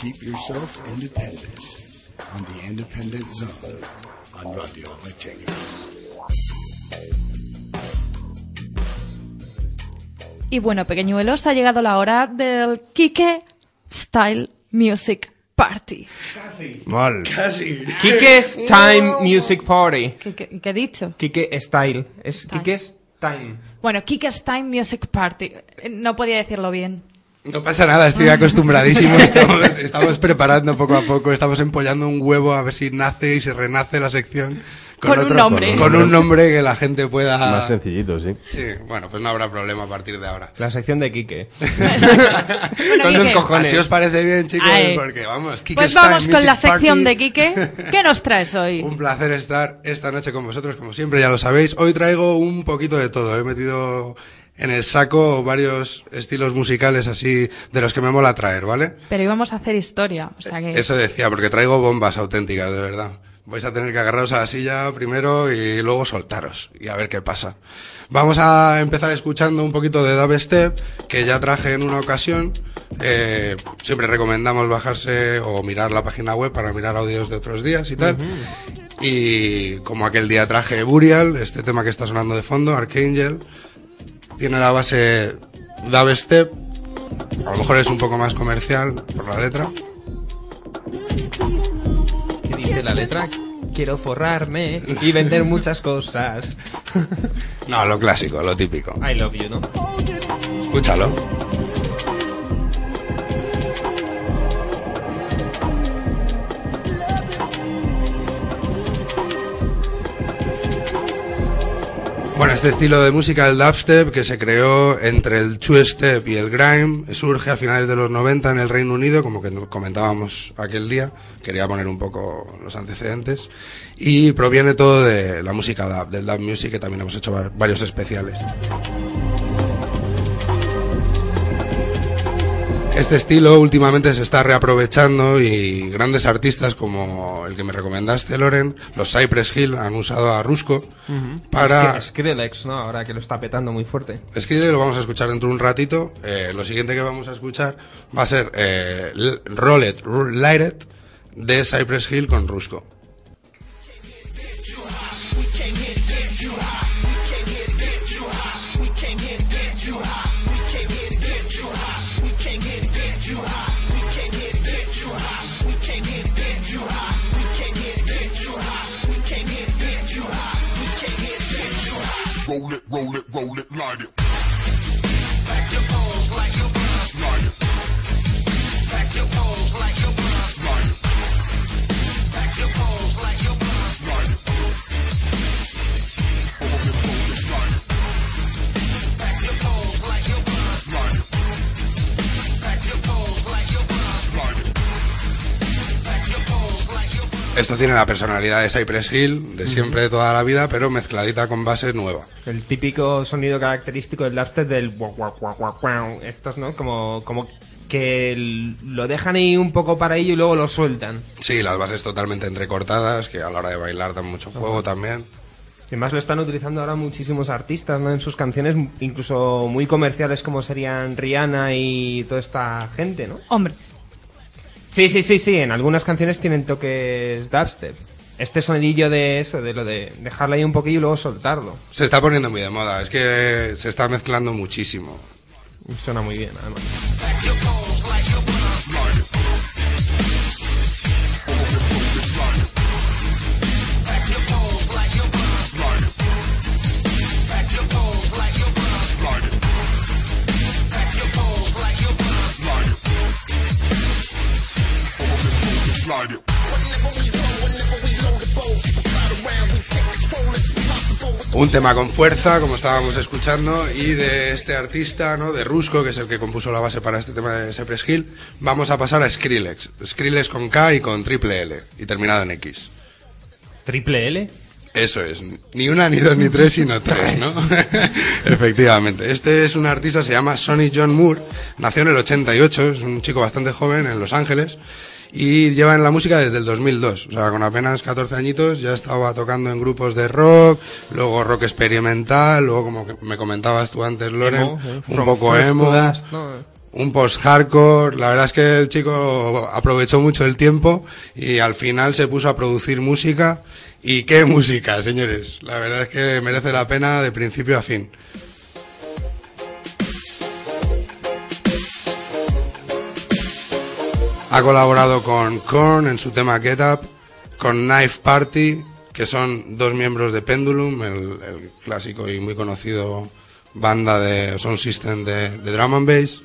keep yourself independent on the Independent Zone on Radio Latinius. Y bueno, pequeñuelos, ha llegado la hora del Kike Style Music Party. Mal. Casi. Kike's Time Music Party. ¿Qué, qué- qué he dicho? Kike Style. Es Style. Kike's Time. Bueno, Kike Style Music Party. No podía decirlo bien. No pasa nada, estoy acostumbradísimo. Estamos, estamos preparando poco a poco, estamos empollando un huevo a ver si nace y se renace la sección. Con un nombre. Con un nombre que la gente pueda. Más sencillito, sí. Sí, bueno, pues no habrá problema a partir de ahora. La sección de Kike. Bueno, Con los Quique, cojones. Así os parece bien, chicos, Ay. porque vamos. Kike's Pues vamos con la sección de. Kike. ¿Qué nos traes hoy? Un placer estar esta noche con vosotros, como siempre, ya lo sabéis. Hoy traigo un poquito de todo. He metido en el saco varios estilos musicales así de los que me mola traer, ¿vale? Pero íbamos a hacer historia. O sea que... Eso decía, porque traigo bombas auténticas, de verdad. Vais a tener que agarraros a la silla primero y luego soltaros y a ver qué pasa. Vamos a empezar escuchando un poquito de dubstep que ya traje en una ocasión. Eh, siempre recomendamos bajarse o mirar la página web para mirar audios de otros días y tal. Y como aquel día traje Burial, este tema que está sonando de fondo, Archangel, tiene la base dubstep. A lo mejor es un poco más comercial por la letra. ¿Qué dice la letra? Quiero forrarme y vender muchas cosas. No, lo clásico, lo típico. I love you, ¿no? Escúchalo. Bueno, este estilo de música, el dubstep, que se creó entre el two-step y el grime, surge a finales de los 90 en el Reino Unido, como que comentábamos aquel día, quería poner un poco los antecedentes, y proviene todo de la música dub, del dub music, que también hemos hecho va- varios especiales. Este estilo últimamente se está reaprovechando y grandes artistas como el que me recomendaste, Loren, los Cypress Hill han usado a Rusco para... Es que Skrillex, ¿no? Ahora que lo está petando muy fuerte. Skrillex lo vamos a escuchar dentro de un ratito. Eh, lo siguiente que vamos a escuchar va a ser eh, Roll It, Roll- Light It de Cypress Hill con Rusco. Roll it, roll it, roll it, light it. Esto tiene la personalidad de Cypress Hill, de siempre, de toda la vida, pero mezcladita con base nueva. El típico sonido característico del dubstep del guau, guau, guau, guau, guau. estos, ¿no? Como, como que lo dejan ahí un poco para ello y luego lo sueltan. Sí, las bases totalmente entrecortadas, que a la hora de bailar dan mucho juego también. Y además lo están utilizando ahora muchísimos artistas, ¿no? En sus canciones, incluso muy comerciales como serían Rihanna y toda esta gente, ¿no? Hombre, Sí, sí, sí, sí. En algunas canciones tienen toques dubstep. Este sonidillo de eso, de lo de dejarlo ahí un poquillo y luego soltarlo. Se está poniendo muy de moda, es que se está mezclando muchísimo. Suena muy bien, además. Un tema con fuerza, como estábamos escuchando, y de este artista, ¿no? De Rusco, que es el que compuso la base para este tema de Cypress Hill, vamos a pasar a Skrillex. Skrillex con K y con triple L, y terminado en X. ¿Triple L? Eso es, ni una, ni dos, ni tres, sino tres, ¿no? Efectivamente. Este es un artista, se llama Sonny John Moore, nació en el 88, es un chico bastante joven en Los Ángeles, y lleva en la música desde el 2002, o sea, con apenas 14 añitos ya estaba tocando en grupos de rock, luego rock experimental, luego como que me comentabas tú antes, Loren, Emo, eh, un poco emo, Last, ¿no? un post-hardcore. La verdad es que el chico aprovechó mucho el tiempo y al final se puso a producir música. ¿Y qué música, señores? La verdad es que merece la pena de principio a fin. Ha colaborado con Korn en su tema Get Up, con Knife Party, que son dos miembros de Pendulum, el, clásico y muy conocido banda de sound system de, de drum and bass.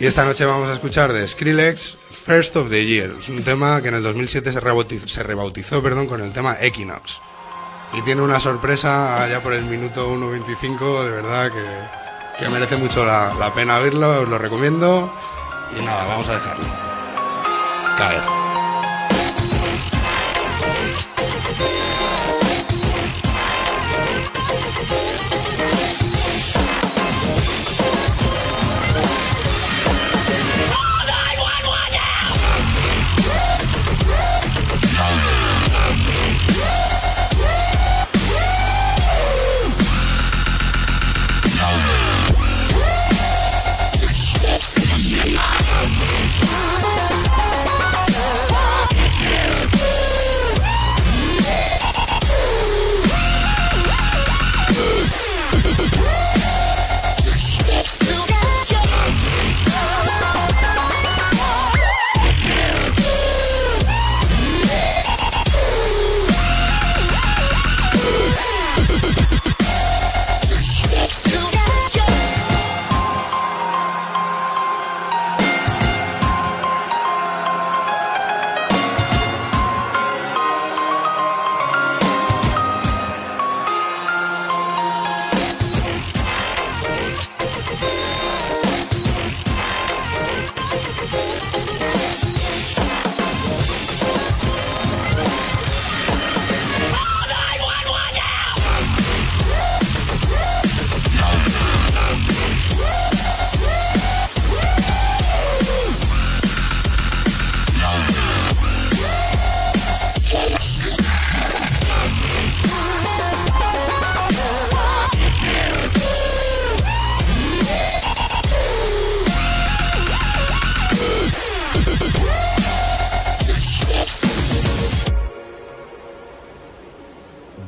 Y esta noche vamos a escuchar de Skrillex First of the Year. Es un tema que en el 2007 se rebautizó, se rebautizó perdón, con el tema Equinox. Y tiene una sorpresa allá por el minuto 1.25, de verdad que, que merece mucho la, la pena oírlo, os lo recomiendo. Y nada, vamos a dejarlo. Caer.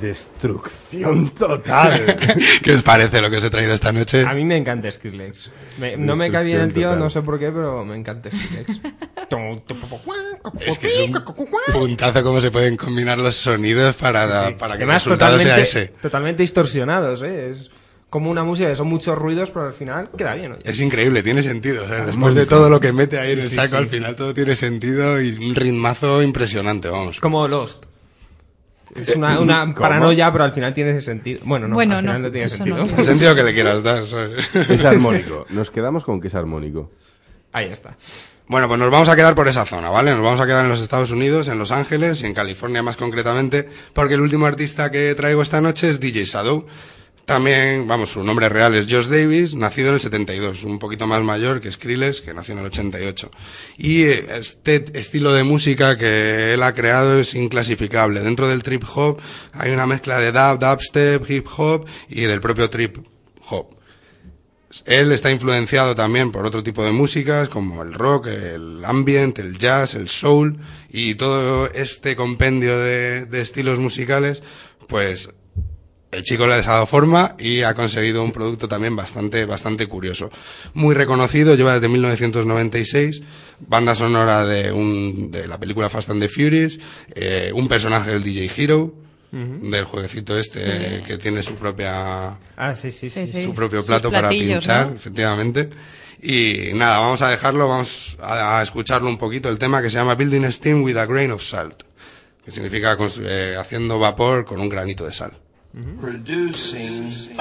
Destrucción total. ¿Qué os parece lo que os he traído esta noche? A mí me encanta Skrillex. Me- no me cae bien el tío, no sé por qué, pero me encanta Skrillex. Es que es un puntazo cómo se pueden combinar los sonidos para, para que el Además, resultado sea totalmente, ese. totalmente distorsionados, ¿eh? Es como una música que son muchos ruidos, pero al final queda bien. oye. Es increíble, tiene sentido. o sea, después de todo lo que mete ahí en el saco, al final todo tiene sentido y un ritmazo impresionante, vamos. como Lost. Es una, una paranoia, pero al final tiene ese sentido. Bueno, no, Bueno, al final no, no, tiene sentido. no El sentido que le quieras dar, ¿sabes? Es armónico. Nos quedamos con que es armónico. Ahí está. Bueno, pues nos vamos a quedar por esa zona, ¿vale? Nos vamos a quedar en los Estados Unidos, en Los Ángeles y en California más concretamente, porque el último artista que traigo esta noche es DJ Shadow. También, vamos, su nombre real es Josh Davis, nacido en el 72, un poquito más mayor que Skrillex, que nació en el 88. Y eh, este estilo de música que él ha creado es inclasificable. Dentro del trip hop hay una mezcla de dub, dubstep, hip hop y del propio trip hop. Él está influenciado también por otro tipo de músicas como el rock, el ambient, el jazz, el soul y todo este compendio de, de estilos musicales, pues el chico le ha dado forma y ha conseguido un producto también bastante, bastante curioso. Muy reconocido, lleva desde 1996, banda sonora de, un, de la película Fast and the Furious, eh, un personaje del DJ Hero, del jueguecito este que tiene su propia Ah, sí, sí, sí. Sí, sí. su propio plato para pinchar, ¿no? efectivamente. Y nada, vamos a dejarlo, vamos a, a escucharlo un poquito, el tema que se llama Building Steam with a Grain of Salt, que significa eh, haciendo vapor con un granito de sal. producing.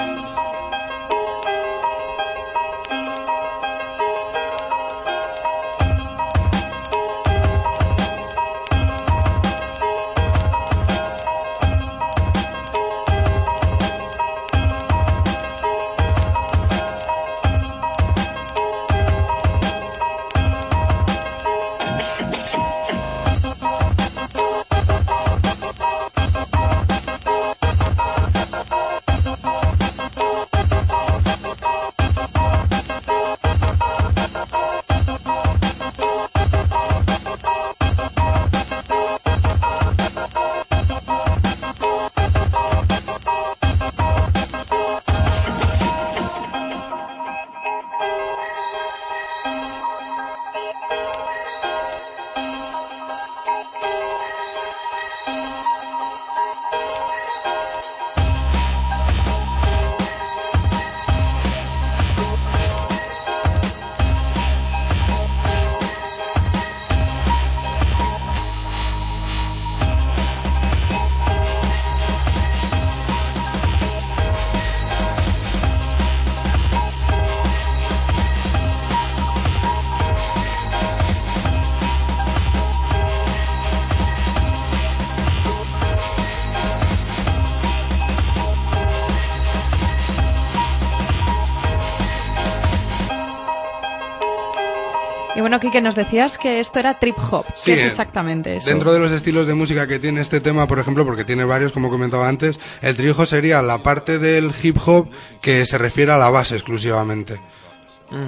Bueno, Kike, nos decías que esto era trip hop. Sí, ¿Qué es eh, exactamente eso? Dentro de los estilos de música que tiene este tema, por ejemplo, porque tiene varios, como comentaba antes, el trijo sería la parte del hip hop que se refiere a la base exclusivamente.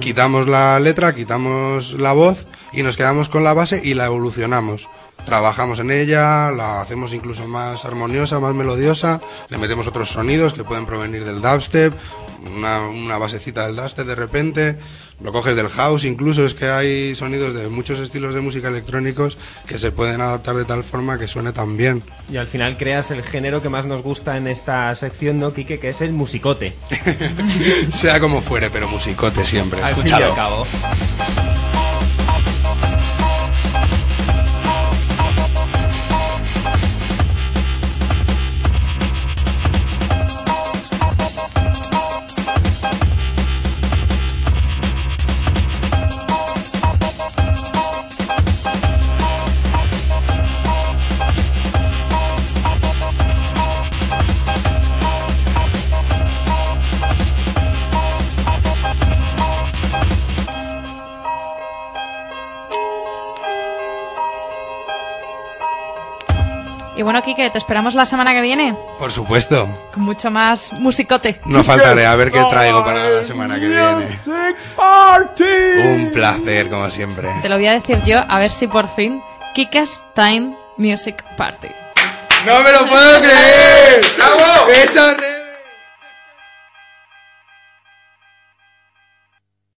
Quitamos la letra, quitamos la voz y nos quedamos con la base y la evolucionamos. Trabajamos en ella, la hacemos incluso más armoniosa, más melodiosa, le metemos otros sonidos que pueden provenir del dubstep, una, una basecita del dubstep de repente, lo coges del house, incluso es que hay sonidos de muchos estilos de música electrónicos que se pueden adaptar de tal forma que suene tan bien. Y al final creas el género que más nos gusta en esta sección, ¿no, Quique? Que es el musicote. sea como fuere, pero musicote siempre. Al fin y al cabo. Y bueno, Kike, te esperamos la semana que viene Por supuesto. con mucho más musicote. No faltaré a ver qué traigo para la semana que viene. Un placer, como siempre. Te lo voy a decir yo, a ver si por fin Kike's Time Music Party. ¡No me lo puedo creer! ¡Bravo! ¡Esa